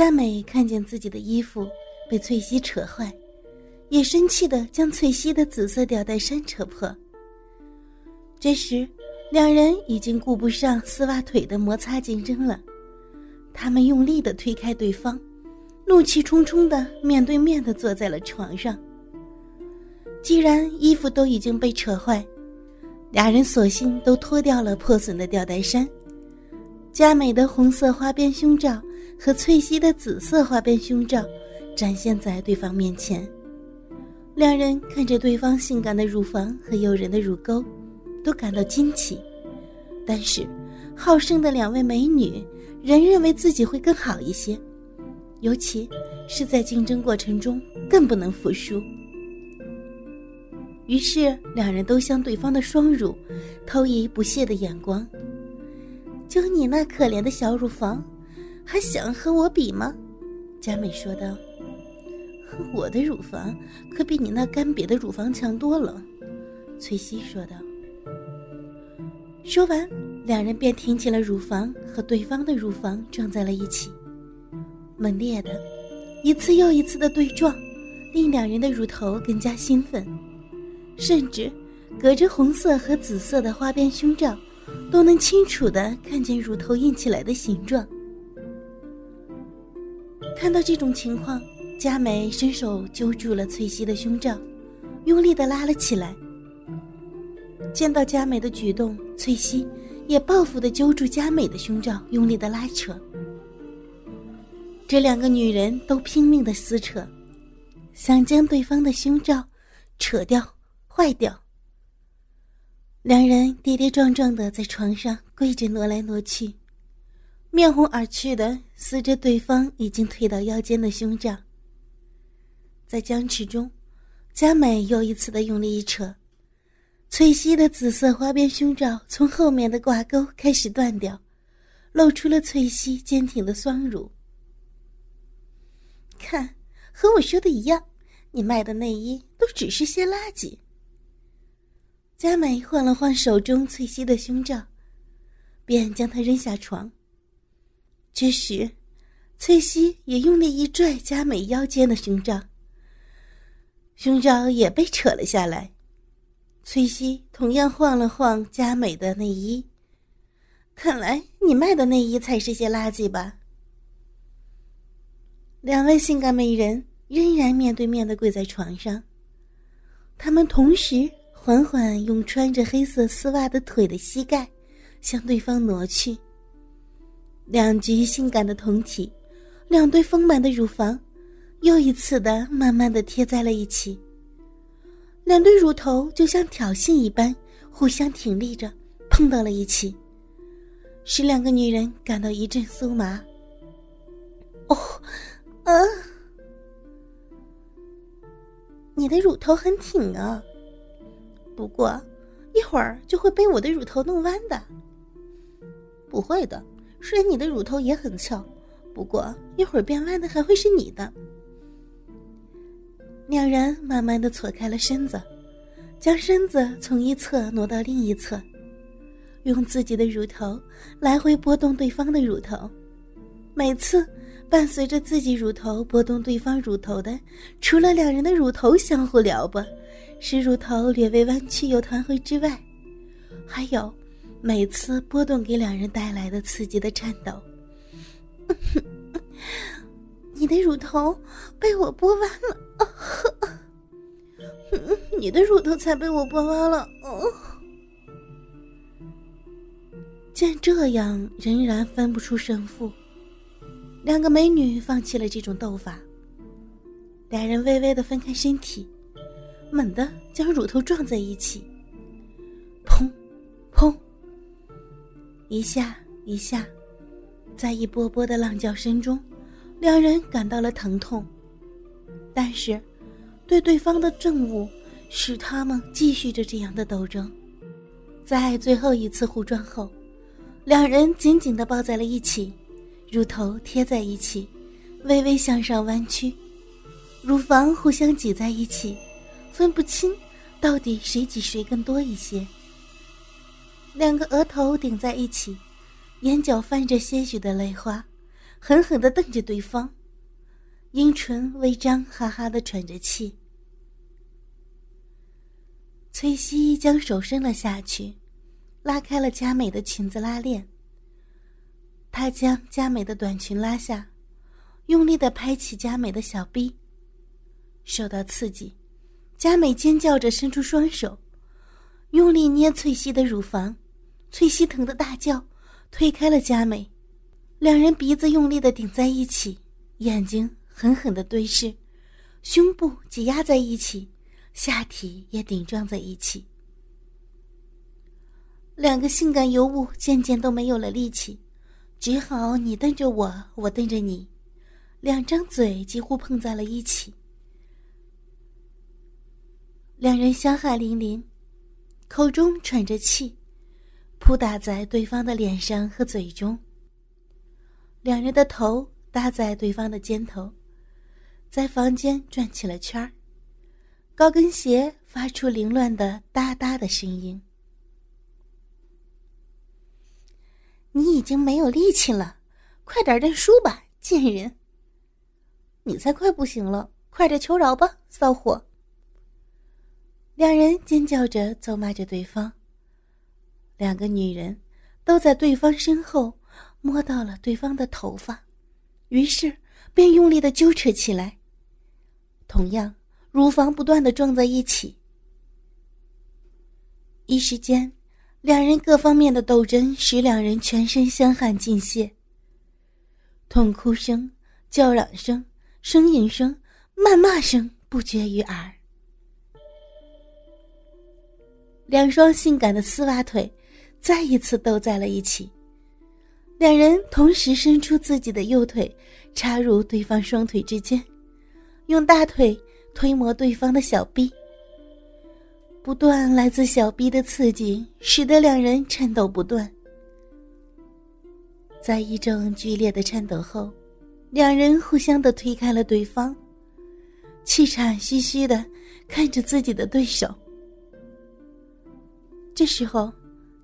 佳美看见自己的衣服被翠西扯坏，也生气的将翠西的紫色吊带衫扯破。这时，两人已经顾不上丝袜腿的摩擦竞争了，他们用力的推开对方，怒气冲冲的面对面的坐在了床上。既然衣服都已经被扯坏，俩人索性都脱掉了破损的吊带衫。佳美的红色花边胸罩和翠西的紫色花边胸罩展现在对方面前，两人看着对方性感的乳房和诱人的乳沟，都感到惊奇。但是，好胜的两位美女仍认为自己会更好一些，尤其是在竞争过程中更不能服输。于是，两人都向对方的双乳投以不屑的眼光。就你那可怜的小乳房，还想和我比吗？佳美说道。我的乳房可比你那干瘪的乳房强多了，崔西说道。说完，两人便挺起了乳房，和对方的乳房撞在了一起，猛烈的，一次又一次的对撞，令两人的乳头更加兴奋。甚至，隔着红色和紫色的花边胸罩，都能清楚的看见乳头硬起来的形状。看到这种情况，佳美伸手揪住了翠西的胸罩，用力的拉了起来。见到佳美的举动，翠西也报复的揪住佳美的胸罩，用力的拉扯。这两个女人都拼命的撕扯，想将对方的胸罩扯掉。坏掉。两人跌跌撞撞的在床上跪着挪来挪去，面红耳赤的撕着对方已经退到腰间的胸罩。在僵持中，佳美又一次的用力一扯，翠西的紫色花边胸罩从后面的挂钩开始断掉，露出了翠西坚挺的双乳。看，和我说的一样，你卖的内衣都只是些垃圾。佳美晃了晃手中翠西的胸罩，便将她扔下床。这时，翠西也用力一拽佳美腰间的胸罩，胸罩也被扯了下来。翠西同样晃了晃佳美的内衣，看来你卖的内衣才是些垃圾吧？两位性感美人仍然面对面的跪在床上，他们同时。缓缓用穿着黑色丝袜的腿的膝盖向对方挪去。两具性感的同体，两对丰满的乳房，又一次的慢慢的贴在了一起。两对乳头就像挑衅一般，互相挺立着，碰到了一起，使两个女人感到一阵酥麻。哦，啊，你的乳头很挺啊。不过，一会儿就会被我的乳头弄弯的。不会的，虽然你的乳头也很翘，不过一会儿变弯的还会是你的。两人慢慢的错开了身子，将身子从一侧挪到另一侧，用自己的乳头来回拨动对方的乳头。每次伴随着自己乳头拨动对方乳头的，除了两人的乳头相互撩拨。使乳头略微弯曲又弹回之外，还有每次波动给两人带来的刺激的颤抖。你的乳头被我拨弯了，你的乳头才被我拨弯了。哦见这样仍然分不出胜负，两个美女放弃了这种斗法，两人微微的分开身体。猛地将乳头撞在一起，一下一下，在一波波的浪叫声中，两人感到了疼痛。但是，对对方的憎恶使他们继续着这样的斗争。在最后一次互撞后，两人紧紧的抱在了一起，乳头贴在一起，微微向上弯曲，乳房互相挤在一起。分不清，到底谁挤谁更多一些。两个额头顶在一起，眼角泛着些许的泪花，狠狠的瞪着对方，阴唇微张，哈哈的喘着气。崔西将手伸了下去，拉开了佳美的裙子拉链。他将佳美的短裙拉下，用力的拍起佳美的小臂。受到刺激，佳美尖叫着伸出双手，用力捏翠西的乳房。翠西疼得大叫，推开了佳美。两人鼻子用力的顶在一起，眼睛狠狠的对视，胸部挤压在一起。下体也顶撞在一起，两个性感尤物渐渐都没有了力气，只好你瞪着我，我瞪着你，两张嘴几乎碰在了一起。两人相爱淋淋，口中喘着气，扑打在对方的脸上和嘴中。两人的头搭在对方的肩头，在房间转起了圈儿。高跟鞋发出凌乱的哒哒的声音。你已经没有力气了，快点认输吧，贱人！你才快不行了，快点求饶吧，骚货！两人尖叫着咒骂着对方。两个女人都在对方身后摸到了对方的头发，于是便用力的揪扯起来。同样。乳房不断的撞在一起，一时间，两人各方面的斗争使两人全身香汗尽泄。痛哭声、叫嚷声、呻吟声、谩骂声不绝于耳。两双性感的丝袜腿再一次斗在了一起，两人同时伸出自己的右腿，插入对方双腿之间，用大腿。推磨对方的小臂，不断来自小臂的刺激，使得两人颤抖不断。在一阵剧烈的颤抖后，两人互相的推开了对方，气喘吁吁的看着自己的对手。这时候，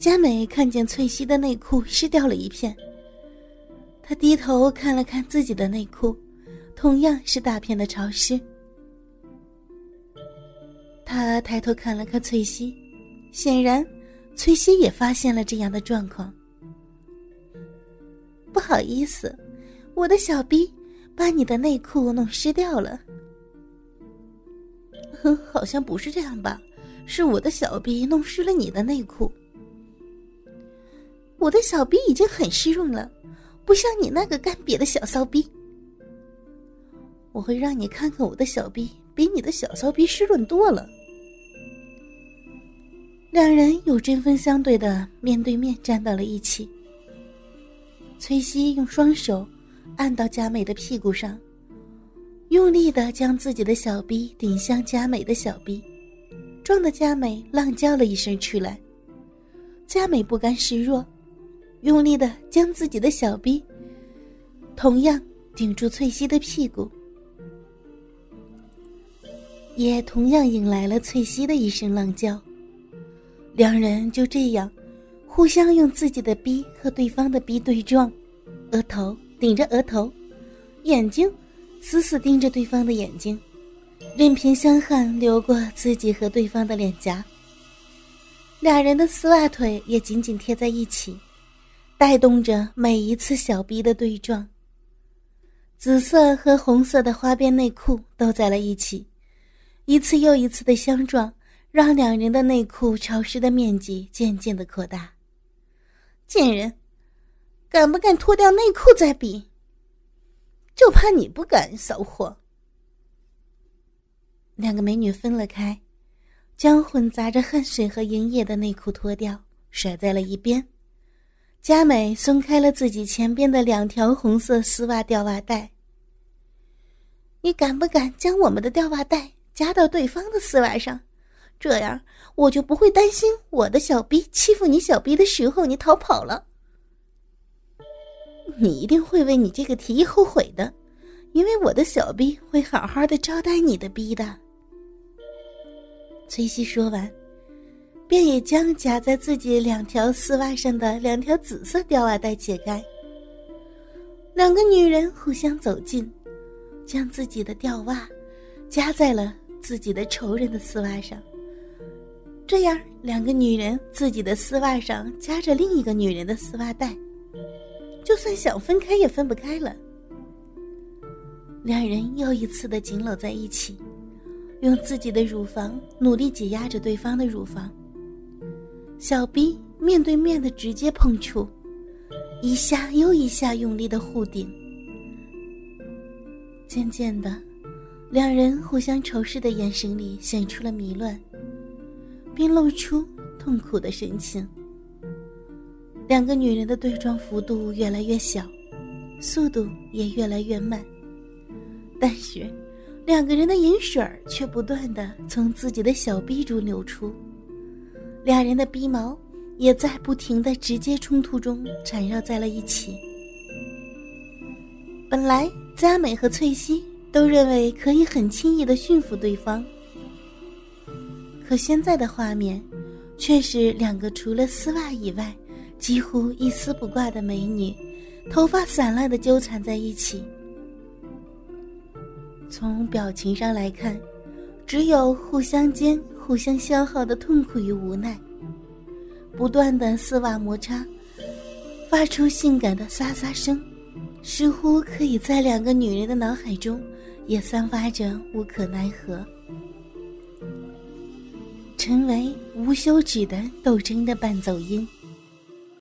佳美看见翠西的内裤湿掉了一片，她低头看了看自己的内裤，同样是大片的潮湿。他抬头看了看翠西，显然，翠西也发现了这样的状况。不好意思，我的小逼把你的内裤弄湿掉了。好像不是这样吧？是我的小逼弄湿了你的内裤。我的小逼已经很湿润了，不像你那个干瘪的小骚逼。我会让你看看我的小逼比你的小骚逼湿润多了。两人又针锋相对的面对面站到了一起。崔西用双手按到佳美的屁股上，用力的将自己的小臂顶向佳美的小臂，撞得佳美浪叫了一声出来。佳美不甘示弱，用力的将自己的小臂同样顶住翠西的屁股，也同样引来了翠西的一声浪叫。两人就这样，互相用自己的逼和对方的逼对撞，额头顶着额头，眼睛死死盯着对方的眼睛，任凭香汗流过自己和对方的脸颊。俩人的丝袜腿也紧紧贴在一起，带动着每一次小逼的对撞。紫色和红色的花边内裤都在了一起，一次又一次的相撞。让两人的内裤潮湿的面积渐渐的扩大。贱人，敢不敢脱掉内裤再比？就怕你不敢，骚货！两个美女分了开，将混杂着汗水和营液的内裤脱掉，甩在了一边。佳美松开了自己前边的两条红色丝袜吊袜带。你敢不敢将我们的吊袜带夹到对方的丝袜上？这样我就不会担心我的小逼欺负你小逼的时候你逃跑了。你一定会为你这个提议后悔的，因为我的小逼会好好的招待你的逼的。崔西说完，便也将夹在自己两条丝袜上的两条紫色吊袜带解开。两个女人互相走近，将自己的吊袜夹在了自己的仇人的丝袜上。这样，两个女人自己的丝袜上夹着另一个女人的丝袜带，就算想分开也分不开了。两人又一次的紧搂在一起，用自己的乳房努力挤压着对方的乳房，小臂面对面的直接碰触。一下又一下用力的互顶，渐渐的，两人互相仇视的眼神里显出了迷乱，并露出痛苦的神情。两个女人的对撞幅度越来越小，速度也越来越慢，但是两个人的饮水却不断的从自己的小臂中流出，俩人的鼻毛。也在不停的直接冲突中缠绕在了一起。本来佳美和翠西都认为可以很轻易的驯服对方，可现在的画面，却是两个除了丝袜以外几乎一丝不挂的美女，头发散乱的纠缠在一起。从表情上来看，只有互相间互相消耗的痛苦与无奈。不断的丝袜摩擦，发出性感的沙沙声，似乎可以在两个女人的脑海中也散发着无可奈何，成为无休止的斗争的伴奏音。